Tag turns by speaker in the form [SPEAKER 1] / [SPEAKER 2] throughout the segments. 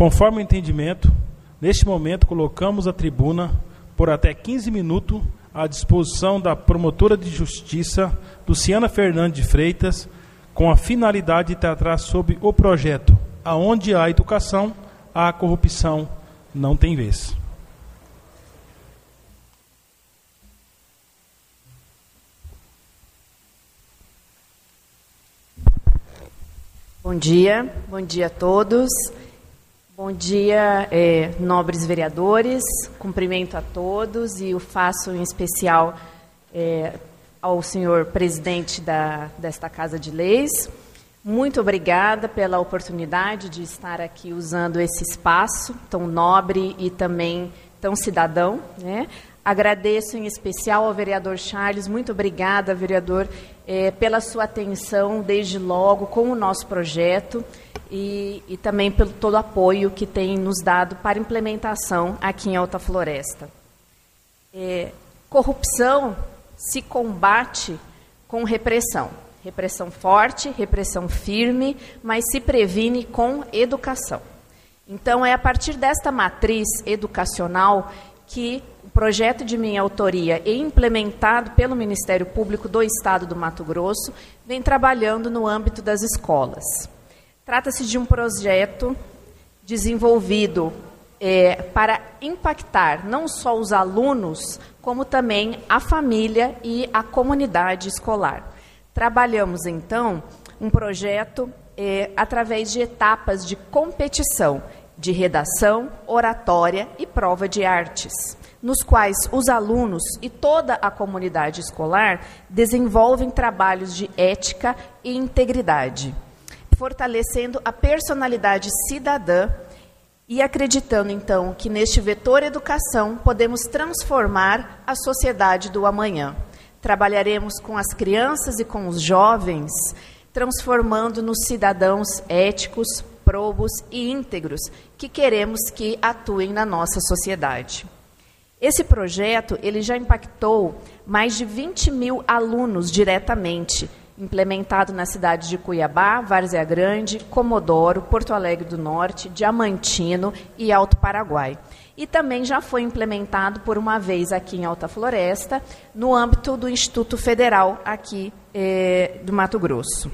[SPEAKER 1] Conforme o entendimento, neste momento colocamos a tribuna por até 15 minutos à disposição da promotora de justiça Luciana Fernandes de Freitas, com a finalidade de tratar sobre o projeto Aonde há educação, a corrupção não tem vez.
[SPEAKER 2] Bom dia, bom dia a todos. Bom dia, é, nobres vereadores. Cumprimento a todos e o faço em especial é, ao senhor presidente da, desta Casa de Leis. Muito obrigada pela oportunidade de estar aqui usando esse espaço tão nobre e também tão cidadão. Né? Agradeço em especial ao vereador Charles, muito obrigada, vereador, é, pela sua atenção desde logo com o nosso projeto e, e também pelo todo o apoio que tem nos dado para implementação aqui em Alta Floresta. É, corrupção se combate com repressão. Repressão forte, repressão firme, mas se previne com educação. Então, é a partir desta matriz educacional que o projeto de minha autoria e implementado pelo Ministério Público do Estado do Mato Grosso vem trabalhando no âmbito das escolas. Trata-se de um projeto desenvolvido é, para impactar não só os alunos, como também a família e a comunidade escolar. Trabalhamos, então, um projeto é, através de etapas de competição de redação, oratória e prova de artes nos quais os alunos e toda a comunidade escolar desenvolvem trabalhos de ética e integridade, fortalecendo a personalidade cidadã e acreditando então que neste vetor educação podemos transformar a sociedade do amanhã. Trabalharemos com as crianças e com os jovens, transformando-nos cidadãos éticos, probos e íntegros que queremos que atuem na nossa sociedade. Esse projeto ele já impactou mais de 20 mil alunos diretamente, implementado na cidade de Cuiabá, Várzea Grande, Comodoro, Porto Alegre do Norte, Diamantino e Alto Paraguai. E também já foi implementado por uma vez aqui em Alta Floresta, no âmbito do Instituto Federal aqui eh, do Mato Grosso.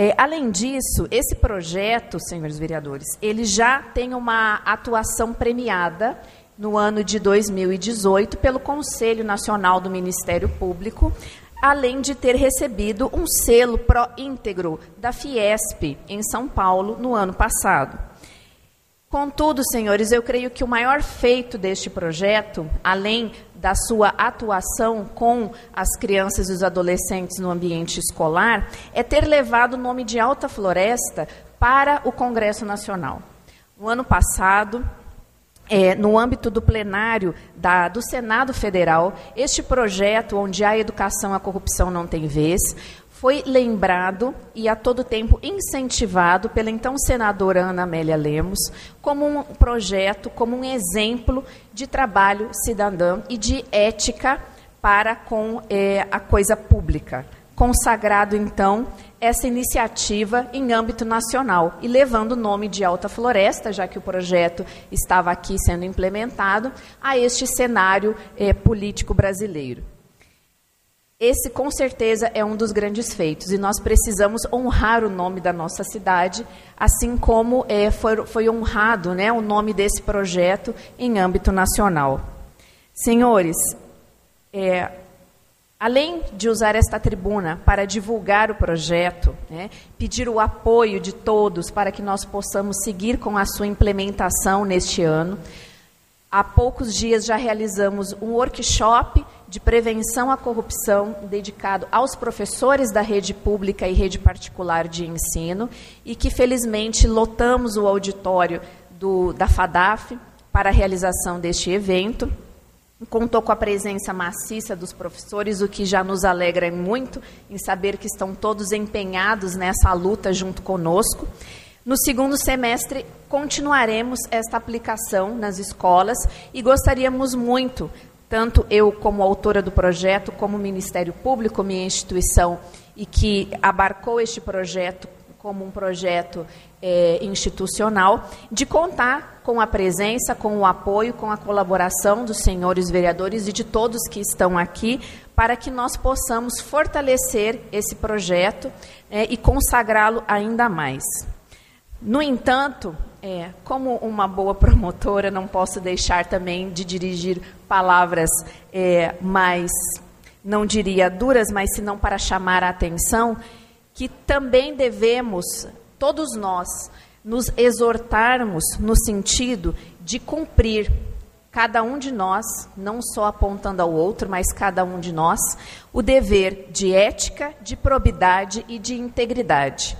[SPEAKER 2] É, além disso, esse projeto, senhores vereadores, ele já tem uma atuação premiada no ano de 2018 pelo Conselho Nacional do Ministério Público, além de ter recebido um selo pró-íntegro da Fiesp em São Paulo no ano passado. Contudo, senhores, eu creio que o maior feito deste projeto, além da sua atuação com as crianças e os adolescentes no ambiente escolar, é ter levado o nome de Alta Floresta para o Congresso Nacional. No ano passado, é, no âmbito do plenário da, do Senado Federal, este projeto, onde a educação a corrupção não tem vez, foi lembrado e a todo tempo incentivado pela então senadora Ana Amélia Lemos como um projeto, como um exemplo de trabalho cidadão e de ética para com é, a coisa pública. Consagrado, então, essa iniciativa em âmbito nacional e levando o nome de Alta Floresta, já que o projeto estava aqui sendo implementado, a este cenário eh, político brasileiro. Esse, com certeza, é um dos grandes feitos e nós precisamos honrar o nome da nossa cidade, assim como eh, foi, foi, honrado né, o nome desse projeto em âmbito nacional. Senhores, é, Além de usar esta tribuna para divulgar o projeto, né, pedir o apoio de todos para que nós possamos seguir com a sua implementação neste ano, há poucos dias já realizamos um workshop de prevenção à corrupção dedicado aos professores da rede pública e rede particular de ensino e que felizmente lotamos o auditório do, da FADAF para a realização deste evento contou com a presença maciça dos professores, o que já nos alegra muito em saber que estão todos empenhados nessa luta junto conosco. No segundo semestre, continuaremos esta aplicação nas escolas e gostaríamos muito, tanto eu como autora do projeto, como o Ministério Público, minha instituição, e que abarcou este projeto como um projeto é, institucional, de contar com a presença, com o apoio, com a colaboração dos senhores vereadores e de todos que estão aqui, para que nós possamos fortalecer esse projeto é, e consagrá-lo ainda mais. No entanto, é, como uma boa promotora, não posso deixar também de dirigir palavras é, mais, não diria duras, mas se não para chamar a atenção, que também devemos, todos nós, nos exortarmos no sentido de cumprir, cada um de nós, não só apontando ao outro, mas cada um de nós, o dever de ética, de probidade e de integridade.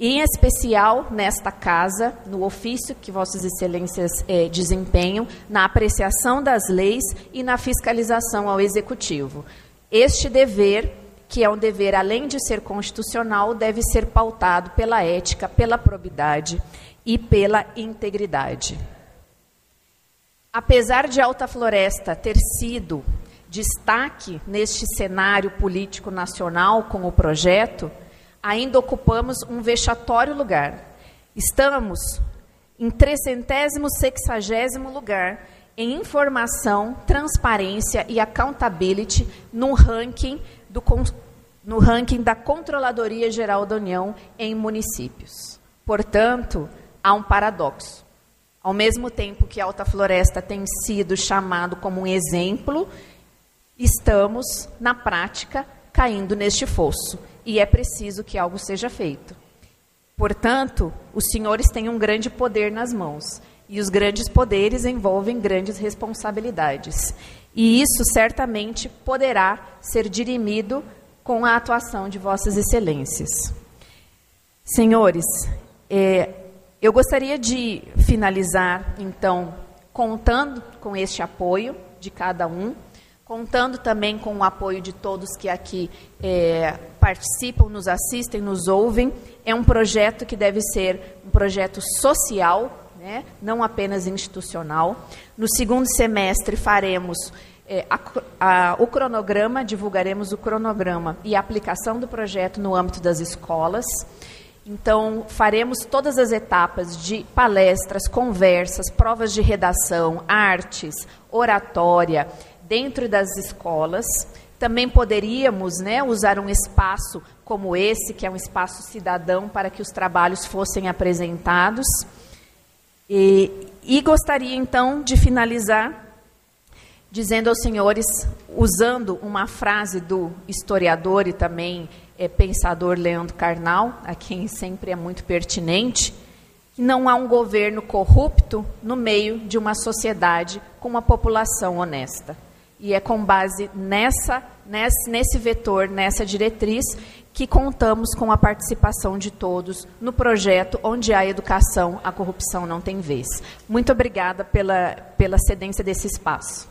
[SPEAKER 2] Em especial nesta casa, no ofício que Vossas Excelências eh, desempenham, na apreciação das leis e na fiscalização ao Executivo. Este dever que é um dever, além de ser constitucional, deve ser pautado pela ética, pela probidade e pela integridade. Apesar de Alta Floresta ter sido destaque neste cenário político nacional com o projeto, ainda ocupamos um vexatório lugar. Estamos em 360 lugar em informação, transparência e accountability no ranking do, no ranking da Controladoria Geral da União em municípios. Portanto, há um paradoxo. Ao mesmo tempo que Alta Floresta tem sido chamado como um exemplo, estamos, na prática, caindo neste fosso. E é preciso que algo seja feito. Portanto, os senhores têm um grande poder nas mãos. E os grandes poderes envolvem grandes responsabilidades. E isso certamente poderá ser dirimido com a atuação de Vossas Excelências. Senhores, é, eu gostaria de finalizar, então, contando com este apoio de cada um, contando também com o apoio de todos que aqui é, participam, nos assistem, nos ouvem. É um projeto que deve ser um projeto social, né, não apenas institucional. No segundo semestre faremos é, a, a, o cronograma, divulgaremos o cronograma e a aplicação do projeto no âmbito das escolas. Então, faremos todas as etapas de palestras, conversas, provas de redação, artes, oratória, dentro das escolas. Também poderíamos né, usar um espaço como esse, que é um espaço cidadão, para que os trabalhos fossem apresentados. E, e gostaria então de finalizar dizendo aos senhores, usando uma frase do historiador e também é, pensador Leandro Carnal, a quem sempre é muito pertinente, que não há um governo corrupto no meio de uma sociedade com uma população honesta. E é com base nessa, nesse, nesse vetor, nessa diretriz, que contamos com a participação de todos no projeto onde há educação, a corrupção não tem vez. Muito obrigada pela, pela cedência desse espaço.